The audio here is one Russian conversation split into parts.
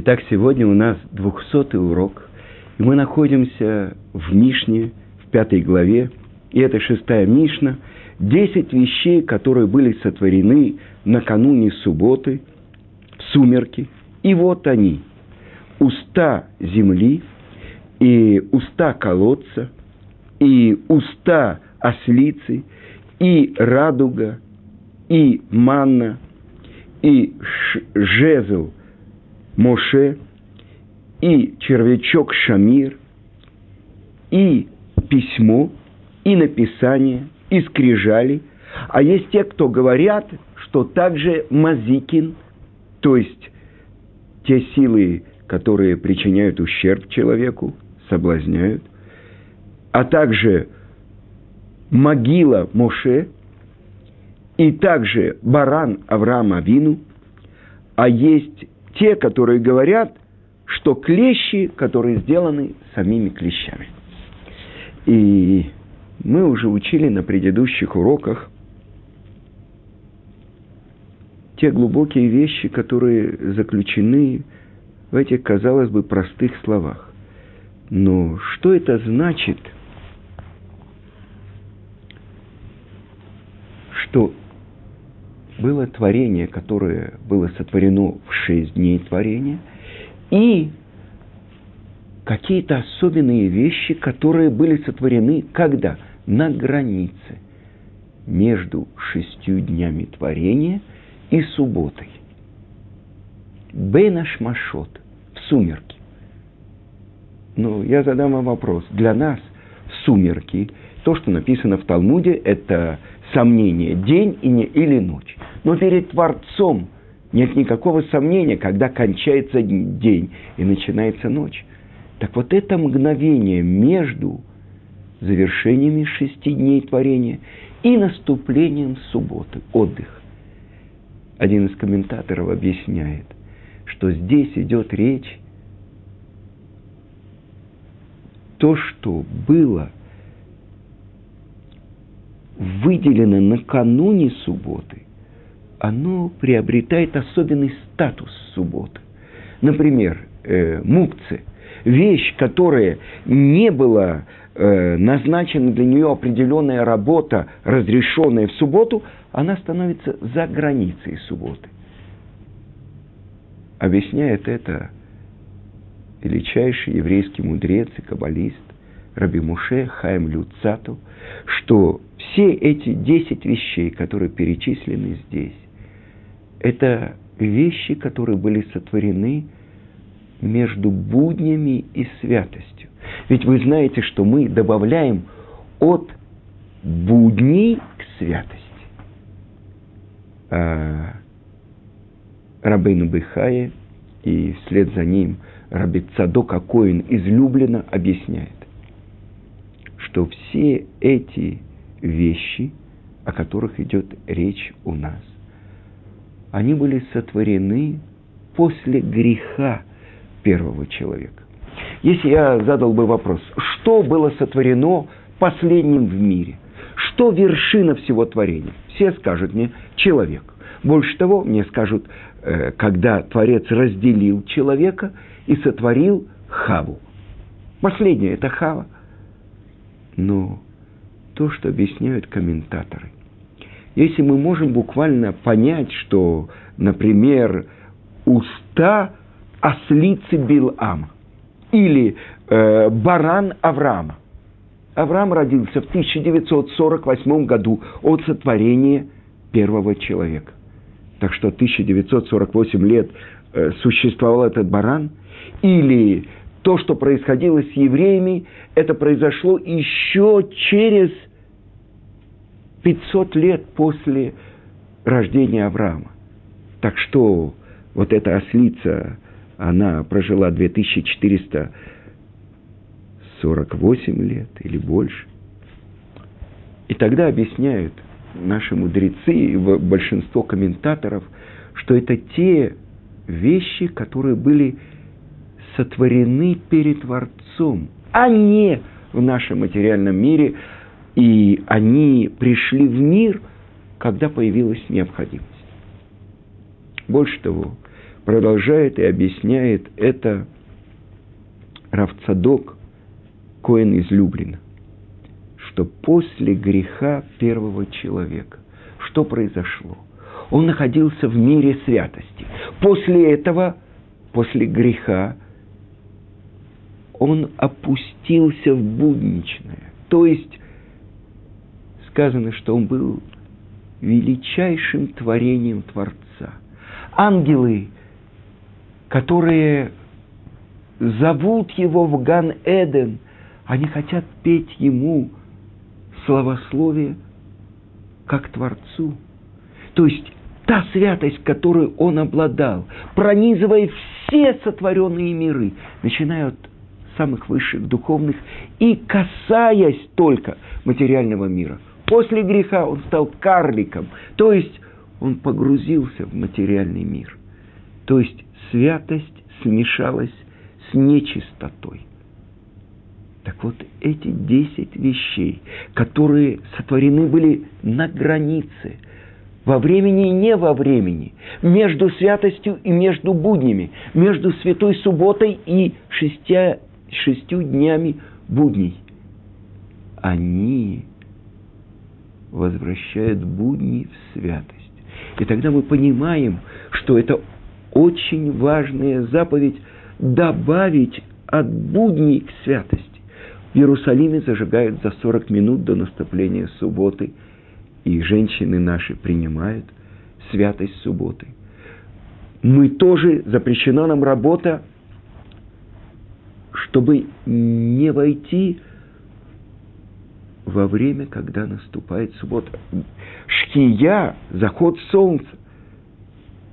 Итак, сегодня у нас двухсотый урок, и мы находимся в Мишне, в пятой главе, и это шестая Мишна, десять вещей, которые были сотворены накануне субботы, в сумерки, и вот они, уста земли, и уста колодца, и уста ослицы, и радуга, и манна, и жезл Моше, и червячок Шамир, и письмо, и написание, и скрижали. А есть те, кто говорят, что также Мазикин, то есть те силы, которые причиняют ущерб человеку, соблазняют, а также могила Моше, и также баран Авраама Вину, а есть те, которые говорят, что клещи, которые сделаны самими клещами. И мы уже учили на предыдущих уроках те глубокие вещи, которые заключены в этих, казалось бы, простых словах. Но что это значит, что было творение, которое было сотворено в шесть дней творения, и какие-то особенные вещи, которые были сотворены когда? На границе между шестью днями творения и субботой. Бенаш Машот, в сумерки. Ну, я задам вам вопрос. Для нас сумерки, то, что написано в Талмуде, это сомнение, день или ночь. Но перед Творцом нет никакого сомнения, когда кончается день и начинается ночь. Так вот это мгновение между завершениями шести дней творения и наступлением субботы, отдых. Один из комментаторов объясняет, что здесь идет речь то, что было выделено накануне субботы, оно приобретает особенный статус субботы. Например, э, мукцы, вещь, которая не была э, назначена для нее определенная работа, разрешенная в субботу, она становится за границей субботы. Объясняет это величайший еврейский мудрец и каббалист Раби Муше Хаим Люцату, что все эти десять вещей, которые перечислены здесь, это вещи, которые были сотворены между буднями и святостью. Ведь вы знаете, что мы добавляем от будней к святости. А Рабейну Бехае и вслед за ним Раби Цадок Акоин излюбленно объясняет, что все эти вещи, о которых идет речь у нас, они были сотворены после греха первого человека. Если я задал бы вопрос, что было сотворено последним в мире? Что вершина всего творения? Все скажут мне человек. Больше того, мне скажут, э, когда Творец разделил человека и сотворил Хаву. Последнее – это Хава. Но то, что объясняют комментаторы, если мы можем буквально понять, что, например, уста ослицы Билама или э, баран Авраама. Авраам родился в 1948 году от сотворения первого человека. Так что 1948 лет э, существовал этот баран. Или то, что происходило с евреями, это произошло еще через 500 лет после рождения Авраама. Так что вот эта ослица, она прожила 2448 лет или больше. И тогда объясняют наши мудрецы и большинство комментаторов, что это те вещи, которые были сотворены перед Творцом, а не в нашем материальном мире – и они пришли в мир, когда появилась необходимость. Больше того, продолжает и объясняет это Равцадок, Коэн из Люблина, что после греха первого человека, что произошло? Он находился в мире святости. После этого, после греха, он опустился в будничное. То есть сказано, что он был величайшим творением Творца. Ангелы, которые зовут его в Ган-Эден, они хотят петь ему славословие как Творцу. То есть та святость, которую он обладал, пронизывая все сотворенные миры, начиная от самых высших духовных и касаясь только материального мира. После греха он стал карликом, то есть он погрузился в материальный мир. То есть святость смешалась с нечистотой. Так вот, эти десять вещей, которые сотворены были на границе, во времени и не во времени, между святостью и между буднями, между святой субботой и шестя, шестью днями будней, они возвращают будни в святость. И тогда мы понимаем, что это очень важная заповедь добавить от будней к святости. В Иерусалиме зажигают за 40 минут до наступления субботы, и женщины наши принимают святость субботы. Мы тоже, запрещена нам работа, чтобы не войти во время, когда наступает суббота. Шкия, заход солнца,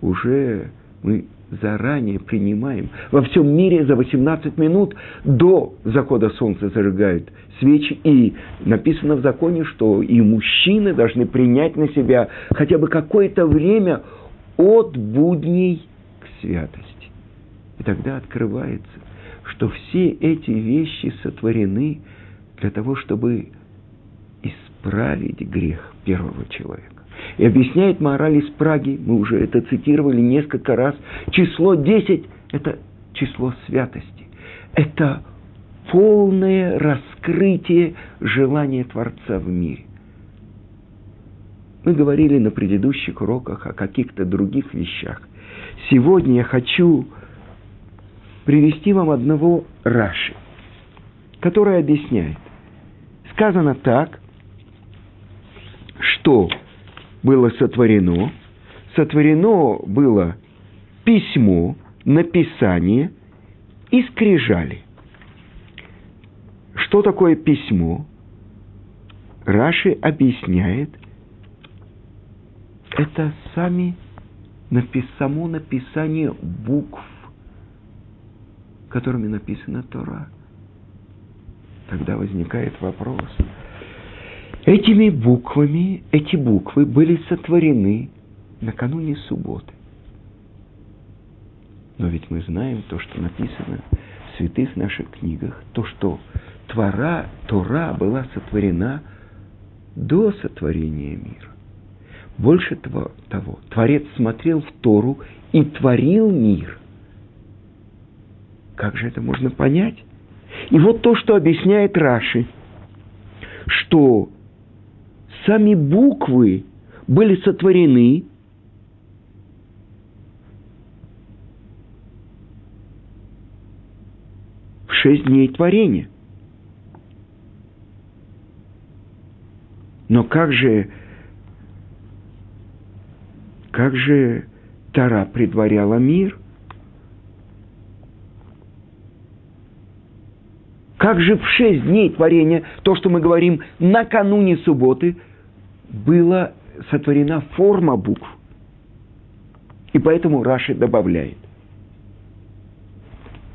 уже мы заранее принимаем. Во всем мире за 18 минут до захода солнца зажигают свечи. И написано в законе, что и мужчины должны принять на себя хотя бы какое-то время от будней к святости. И тогда открывается, что все эти вещи сотворены для того, чтобы исправить грех первого человека. И объясняет мораль из Праги, мы уже это цитировали несколько раз, число 10 – это число святости. Это полное раскрытие желания Творца в мире. Мы говорили на предыдущих уроках о каких-то других вещах. Сегодня я хочу привести вам одного Раши, который объясняет. Сказано так, что было сотворено? Сотворено было письмо, написание и скрижали. Что такое письмо? Раши объясняет, это сами само написание букв, которыми написана Тора. Тогда возникает вопрос – Этими буквами, эти буквы были сотворены накануне субботы. Но ведь мы знаем то, что написано в святых наших книгах, то, что Твора, Тора была сотворена до сотворения мира. Больше того, Творец смотрел в Тору и творил мир. Как же это можно понять? И вот то, что объясняет Раши, что сами буквы были сотворены в шесть дней творения. Но как же, как же Тара предваряла мир? Как же в шесть дней творения, то, что мы говорим накануне субботы – была сотворена форма букв. И поэтому Раши добавляет.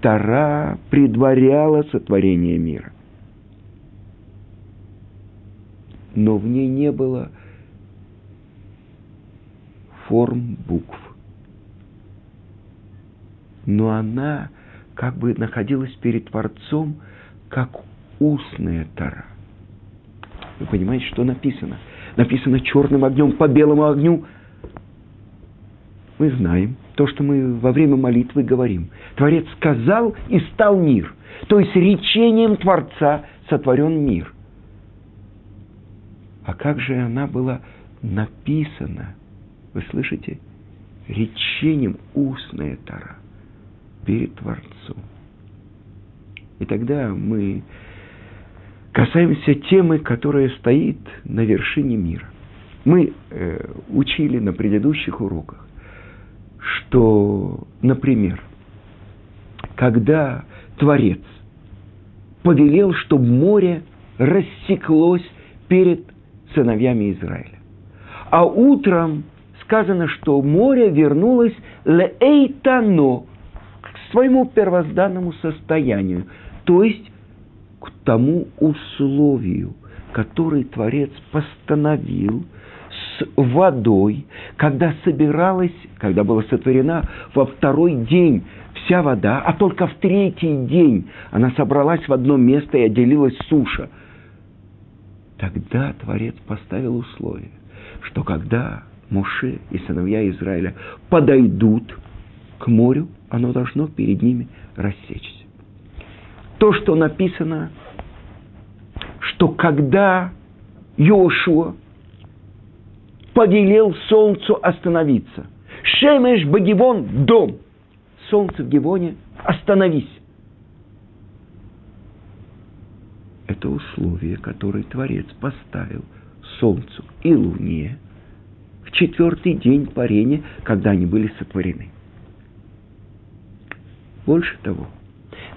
Тара предваряла сотворение мира. Но в ней не было форм букв. Но она как бы находилась перед Творцом, как устная Тара. Вы понимаете, что написано – написано черным огнем по белому огню. мы знаем то, что мы во время молитвы говорим. Творец сказал и стал мир. То есть речением Творца сотворен мир. А как же она была написана? Вы слышите? Речением устная Тара перед Творцом. И тогда мы касаемся темы, которая стоит на вершине мира. Мы э, учили на предыдущих уроках, что, например, когда Творец повелел, чтобы море рассеклось перед сыновьями Израиля. А утром сказано, что море вернулось леэйтано, к своему первозданному состоянию, то есть к тому условию, который Творец постановил с водой, когда собиралась, когда была сотворена во второй день вся вода, а только в третий день она собралась в одно место и отделилась суша. Тогда Творец поставил условие, что когда Моше и сыновья Израиля подойдут к морю, оно должно перед ними рассечься то, что написано, что когда Йошуа повелел солнцу остановиться, Шемеш Багивон – дом, солнце в Гивоне – остановись. Это условие, которое Творец поставил солнцу и луне в четвертый день парения, когда они были сотворены. Больше того –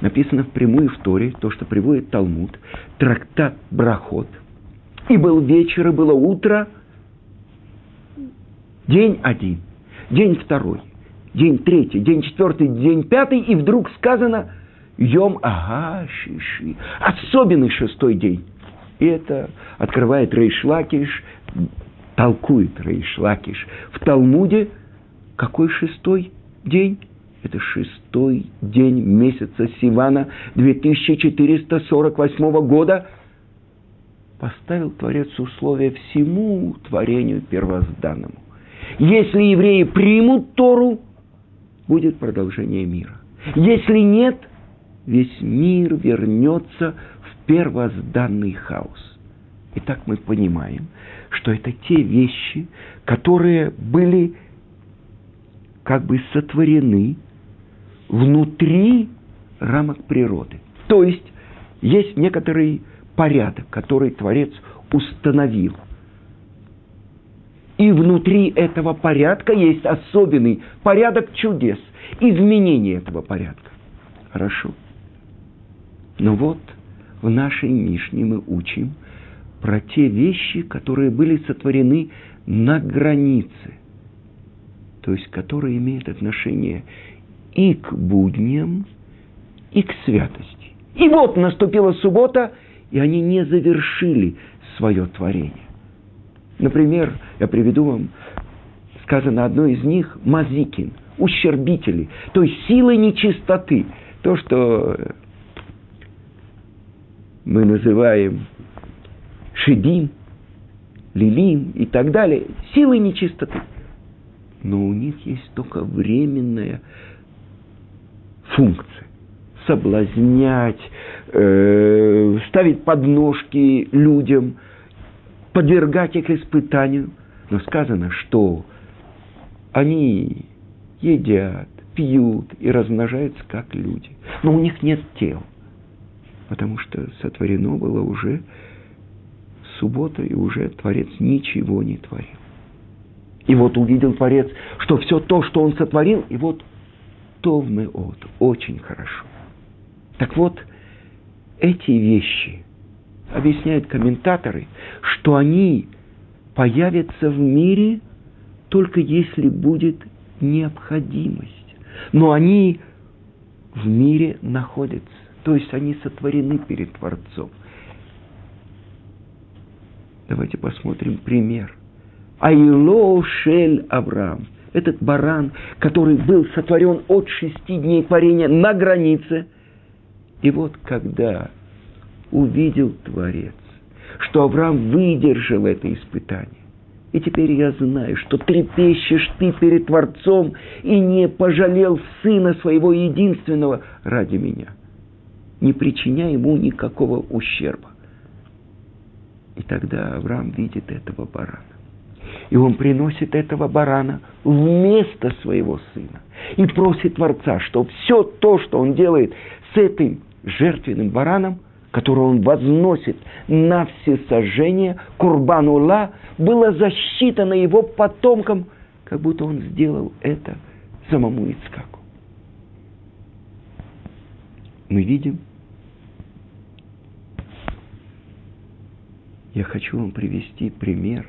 написано впрямую в Торе, то, что приводит Талмуд, трактат Брахот. И был вечер, и было утро, день один, день второй, день третий, день четвертый, день пятый, и вдруг сказано Йом Ага Шиши, особенный шестой день. И это открывает Рейшлакиш, толкует Рейшлакиш. В Талмуде какой шестой день? Это шестой день месяца Сивана 2448 года. Поставил Творец условия всему творению первозданному. Если евреи примут Тору, будет продолжение мира. Если нет, весь мир вернется в первозданный хаос. Итак, мы понимаем, что это те вещи, которые были как бы сотворены внутри рамок природы. То есть есть некоторый порядок, который Творец установил. И внутри этого порядка есть особенный порядок чудес, изменение этого порядка. Хорошо. Но вот в нашей Мишне мы учим про те вещи, которые были сотворены на границе, то есть которые имеют отношение и к будням, и к святости. И вот наступила суббота, и они не завершили свое творение. Например, я приведу вам, сказано одно из них, мазикин, ущербители, то есть силы нечистоты. То, что мы называем шедим, лилим и так далее, силы нечистоты. Но у них есть только временная функции. Соблазнять, э, ставить подножки людям, подвергать их испытанию. Но сказано, что они едят, пьют и размножаются как люди. Но у них нет тел, потому что сотворено было уже суббота, и уже Творец ничего не творил. И вот увидел Творец, что все то, что он сотворил, и вот Тов от, очень хорошо. Так вот, эти вещи, объясняют комментаторы, что они появятся в мире только если будет необходимость. Но они в мире находятся, то есть они сотворены перед Творцом. Давайте посмотрим пример. Айло Шель Авраам этот баран, который был сотворен от шести дней творения на границе. И вот когда увидел Творец, что Авраам выдержал это испытание, И теперь я знаю, что трепещешь ты перед Творцом и не пожалел сына своего единственного ради меня, не причиняя ему никакого ущерба. И тогда Авраам видит этого барана. И он приносит этого барана вместо своего сына. И просит Творца, что все то, что он делает с этим жертвенным бараном, который он возносит на все сожжения, Курбанула, было засчитано его потомкам, как будто он сделал это самому Ицкаку. Мы видим, я хочу вам привести пример,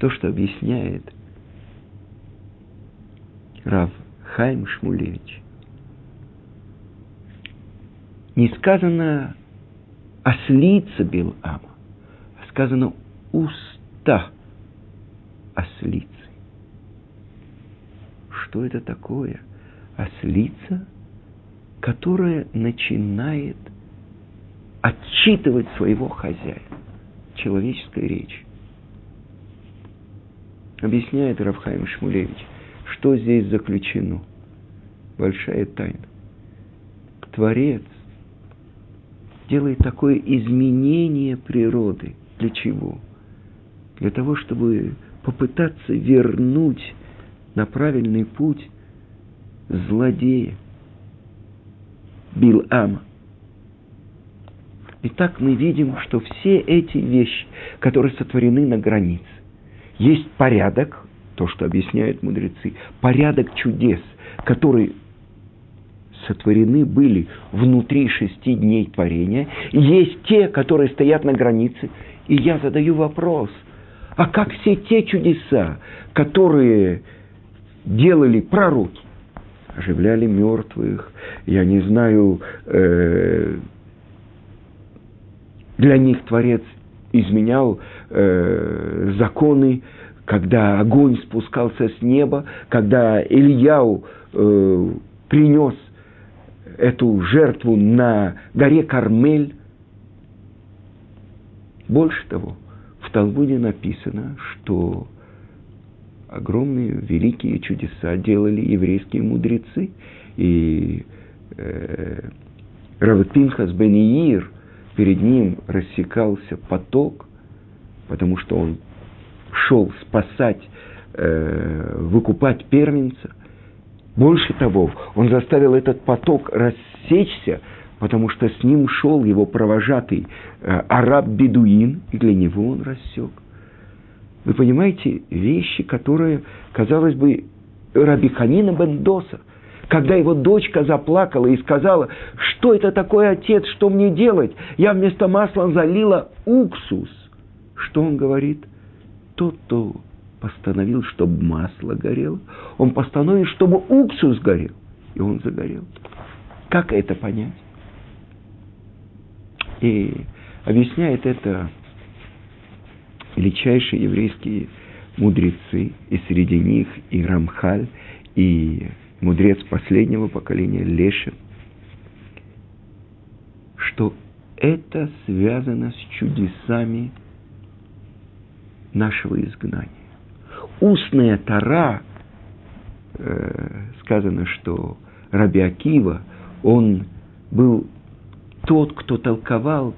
то, что объясняет Рав Хайм Шмулевич. Не сказано ослица Билама, а сказано уста ослицы. Что это такое? Ослица, которая начинает отчитывать своего хозяина. Человеческая речь. Объясняет Равхайм Шмулевич, что здесь заключено. Большая тайна. Творец делает такое изменение природы. Для чего? Для того, чтобы попытаться вернуть на правильный путь злодея Билама. Итак, мы видим, что все эти вещи, которые сотворены на границе, есть порядок, то, что объясняют мудрецы, порядок чудес, который сотворены были внутри шести дней творения. Есть те, которые стоят на границе. И я задаю вопрос, а как все те чудеса, которые делали пророки, оживляли мертвых, я не знаю, э, для них Творец изменял э, законы, когда огонь спускался с неба, когда Ильяу э, принес эту жертву на горе Кармель. Больше того, в Талмуде написано, что огромные великие чудеса делали еврейские мудрецы. И э, Равпинхас бен Иир, перед ним рассекался поток, потому что он шел спасать, э, выкупать первенца. Больше того, он заставил этот поток рассечься, потому что с ним шел его провожатый э, араб-бедуин, и для него он рассек. Вы понимаете, вещи, которые, казалось бы, Рабиханина Бендоса, когда его дочка заплакала и сказала, что это такое, отец, что мне делать? Я вместо масла залила уксус. Что он говорит? Тот, кто постановил, чтобы масло горело, он постановил, чтобы уксус горел, и он загорел. Как это понять? И объясняет это величайшие еврейские мудрецы, и среди них и Рамхаль, и мудрец последнего поколения Лешин, что это связано с чудесами нашего изгнания устная Тара, э, сказано, что Раби Акива, он был тот, кто толковал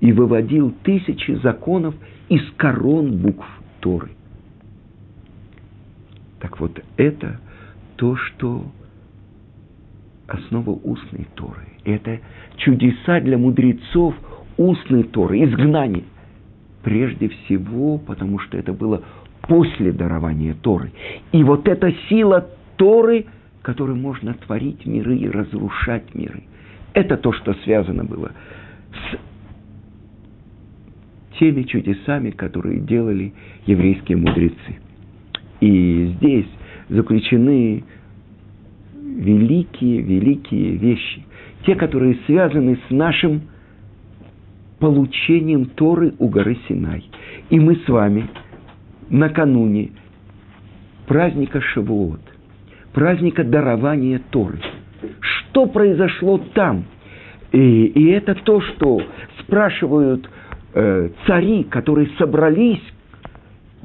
и выводил тысячи законов из корон букв Торы. Так вот, это то, что основа устной Торы. Это чудеса для мудрецов устной Торы, изгнание. Прежде всего, потому что это было после дарования Торы. И вот эта сила Торы, которой можно творить миры и разрушать миры. Это то, что связано было с теми чудесами, которые делали еврейские мудрецы. И здесь заключены великие-великие вещи, те, которые связаны с нашим получением Торы у горы Синай. И мы с вами накануне праздника Шавуот, праздника дарования Торы. Что произошло там? И, и это то, что спрашивают э, цари, которые собрались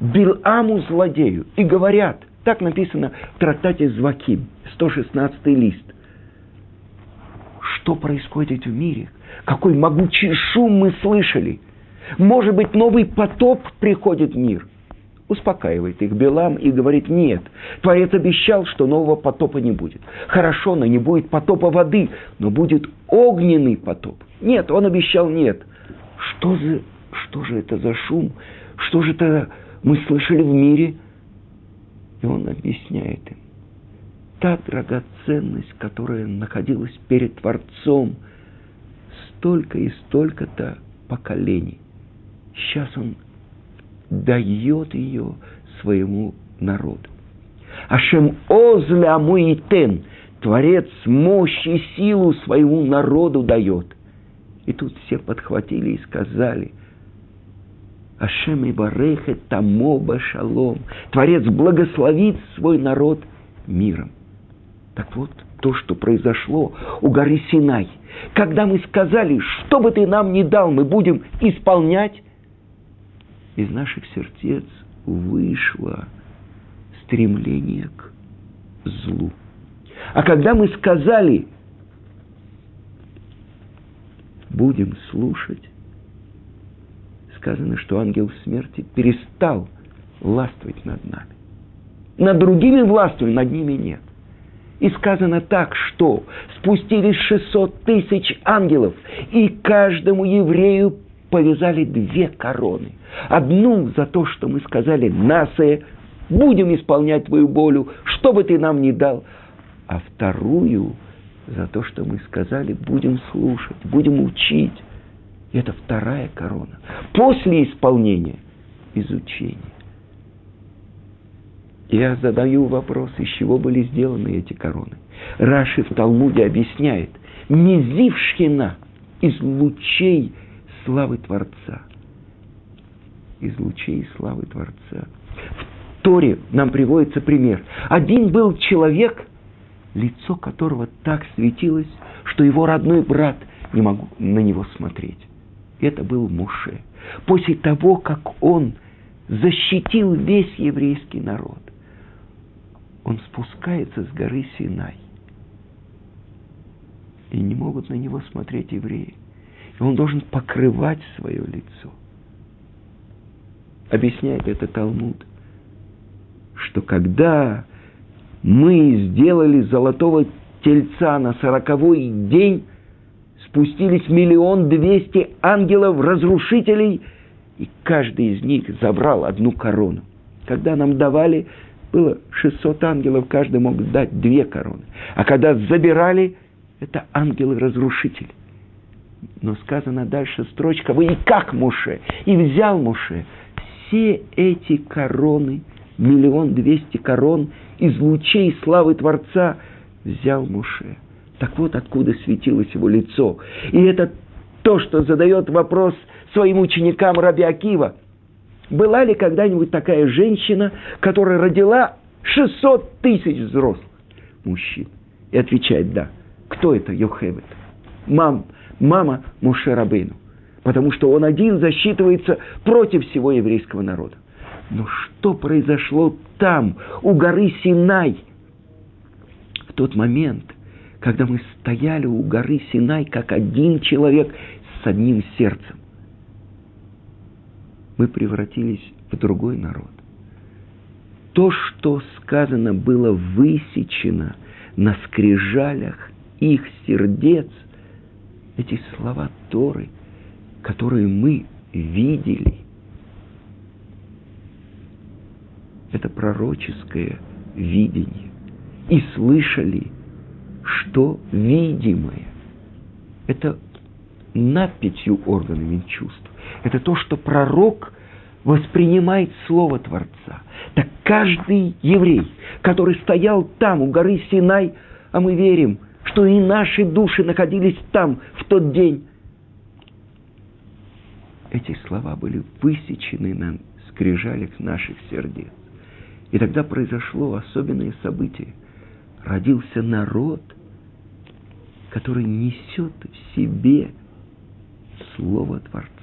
Биламу злодею и говорят, так написано в трактате Зваким, 116 лист, что происходит в мире, какой могучий шум мы слышали. Может быть, новый потоп приходит в мир. Успокаивает их Белам и говорит, нет, Творец обещал, что нового потопа не будет. Хорошо, но не будет потопа воды, но будет огненный потоп. Нет, он обещал нет. Что, за, что же это за шум? Что же это мы слышали в мире? И он объясняет им. Та драгоценность, которая находилась перед Творцом столько и столько-то поколений. Сейчас он дает ее своему народу. Ашем озля муитен, Творец мощь и силу своему народу дает. И тут все подхватили и сказали, Ашем и Барехет Тамо Башалом. Творец благословит свой народ миром. Так вот, то, что произошло у горы Синай, когда мы сказали, что бы ты нам ни дал, мы будем исполнять, из наших сердец вышло стремление к злу. А когда мы сказали, будем слушать, сказано, что ангел смерти перестал властвовать над нами. Над другими властвует, над ними нет. И сказано так, что спустились 600 тысяч ангелов, и каждому еврею повязали две короны. Одну за то, что мы сказали «Насая, будем исполнять твою волю, что бы ты нам ни дал», а вторую за то, что мы сказали «Будем слушать, будем учить». И это вторая корона. После исполнения – изучение. Я задаю вопрос, из чего были сделаны эти короны. Раши в Талмуде объясняет, Мизившхина из лучей славы Творца. Из лучей славы Творца. В Торе нам приводится пример. Один был человек, лицо которого так светилось, что его родной брат не мог на него смотреть. Это был Муше. После того, как он защитил весь еврейский народ, он спускается с горы Синай. И не могут на него смотреть евреи. И он должен покрывать свое лицо. Объясняет это Талмуд, что когда мы сделали золотого тельца на сороковой день, спустились миллион двести ангелов-разрушителей, и каждый из них забрал одну корону. Когда нам давали было 600 ангелов, каждый мог дать две короны. А когда забирали, это ангелы-разрушители. Но сказано дальше строчка, вы и как Муше, и взял Муше все эти короны, миллион двести корон из лучей славы Творца взял Муше. Так вот откуда светилось его лицо. И это то, что задает вопрос своим ученикам Раби Акива – была ли когда-нибудь такая женщина, которая родила 600 тысяч взрослых мужчин? И отвечает «да». Кто это Йохевет? Мам, мама Муше Рабейну. Потому что он один засчитывается против всего еврейского народа. Но что произошло там, у горы Синай? В тот момент, когда мы стояли у горы Синай, как один человек с одним сердцем мы превратились в другой народ. То, что сказано было высечено на скрижалях их сердец, эти слова Торы, которые мы видели, это пророческое видение. И слышали, что видимое. Это над пятью органами чувств это то, что пророк воспринимает Слово Творца. Так каждый еврей, который стоял там, у горы Синай, а мы верим, что и наши души находились там в тот день, эти слова были высечены на скрижалях наших сердец. И тогда произошло особенное событие. Родился народ, который несет в себе Слово Творца.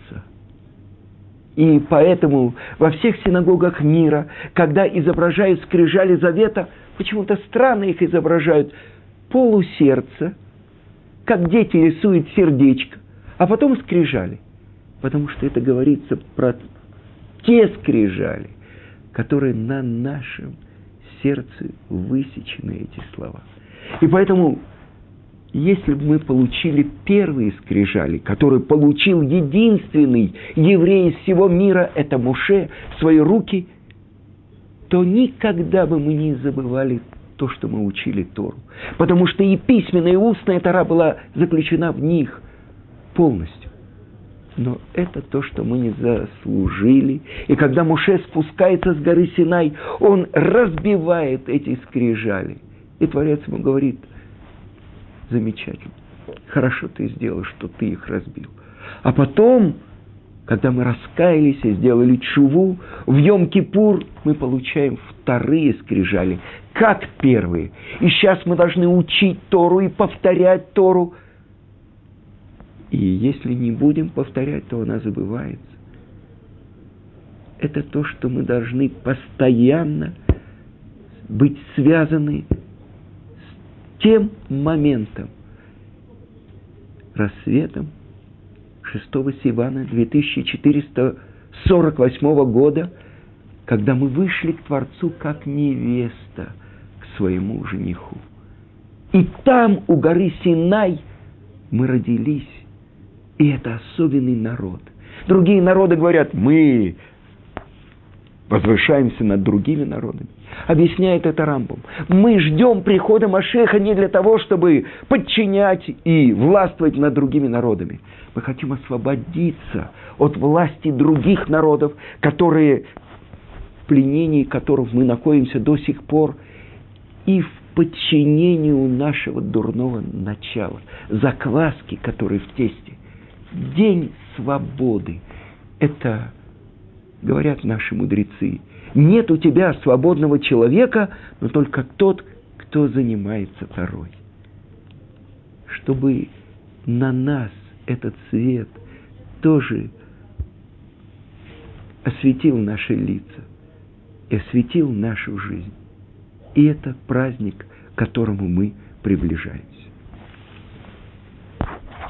И поэтому во всех синагогах мира, когда изображают скрижали завета, почему-то странно их изображают полусердца, как дети рисуют сердечко, а потом скрижали. Потому что это говорится про те скрижали, которые на нашем сердце высечены эти слова. И поэтому если бы мы получили первые скрижали, которые получил единственный еврей из всего мира, это Муше, свои руки, то никогда бы мы не забывали то, что мы учили Тору. Потому что и письменная, и устная Тора была заключена в них полностью. Но это то, что мы не заслужили. И когда Муше спускается с горы Синай, он разбивает эти скрижали. И Творец ему говорит – замечательно. Хорошо ты сделал, что ты их разбил. А потом, когда мы раскаялись и сделали чуву, в Йом-Кипур мы получаем вторые скрижали, как первые. И сейчас мы должны учить Тору и повторять Тору. И если не будем повторять, то она забывается. Это то, что мы должны постоянно быть связаны тем моментом, рассветом 6 Сивана 2448 года, когда мы вышли к Творцу как невеста к своему жениху. И там, у горы Синай, мы родились. И это особенный народ. Другие народы говорят, мы возвышаемся над другими народами. Объясняет это Рамбом. Мы ждем прихода Машеха не для того, чтобы подчинять и властвовать над другими народами. Мы хотим освободиться от власти других народов, которые, пленении которых мы находимся до сих пор, и в подчинении у нашего дурного начала, закваски, которые в тесте. День свободы – это говорят наши мудрецы, нет у тебя свободного человека, но только тот, кто занимается Торой. Чтобы на нас этот свет тоже осветил наши лица и осветил нашу жизнь. И это праздник, к которому мы приближаемся.